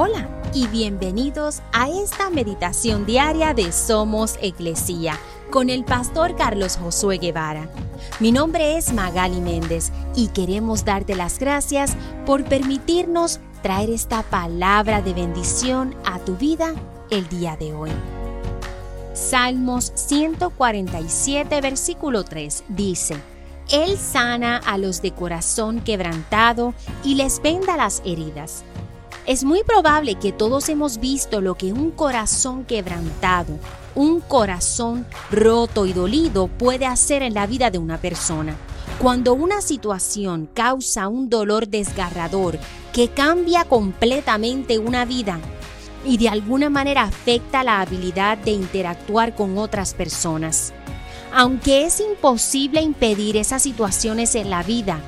Hola y bienvenidos a esta meditación diaria de Somos Iglesia con el pastor Carlos Josué Guevara. Mi nombre es Magali Méndez y queremos darte las gracias por permitirnos traer esta palabra de bendición a tu vida el día de hoy. Salmos 147, versículo 3 dice, Él sana a los de corazón quebrantado y les venda las heridas. Es muy probable que todos hemos visto lo que un corazón quebrantado, un corazón roto y dolido puede hacer en la vida de una persona. Cuando una situación causa un dolor desgarrador que cambia completamente una vida y de alguna manera afecta la habilidad de interactuar con otras personas. Aunque es imposible impedir esas situaciones en la vida,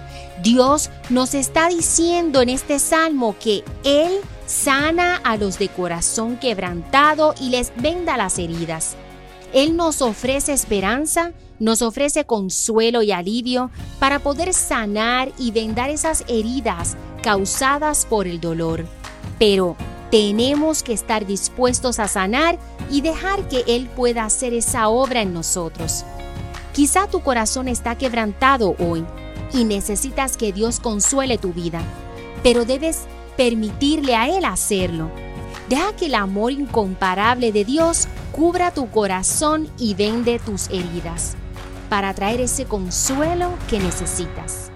Dios nos está diciendo en este salmo que Él sana a los de corazón quebrantado y les venda las heridas. Él nos ofrece esperanza, nos ofrece consuelo y alivio para poder sanar y vendar esas heridas causadas por el dolor. Pero tenemos que estar dispuestos a sanar y dejar que Él pueda hacer esa obra en nosotros. Quizá tu corazón está quebrantado hoy y necesitas que Dios consuele tu vida, pero debes permitirle a Él hacerlo. Deja que el amor incomparable de Dios cubra tu corazón y vende tus heridas para traer ese consuelo que necesitas.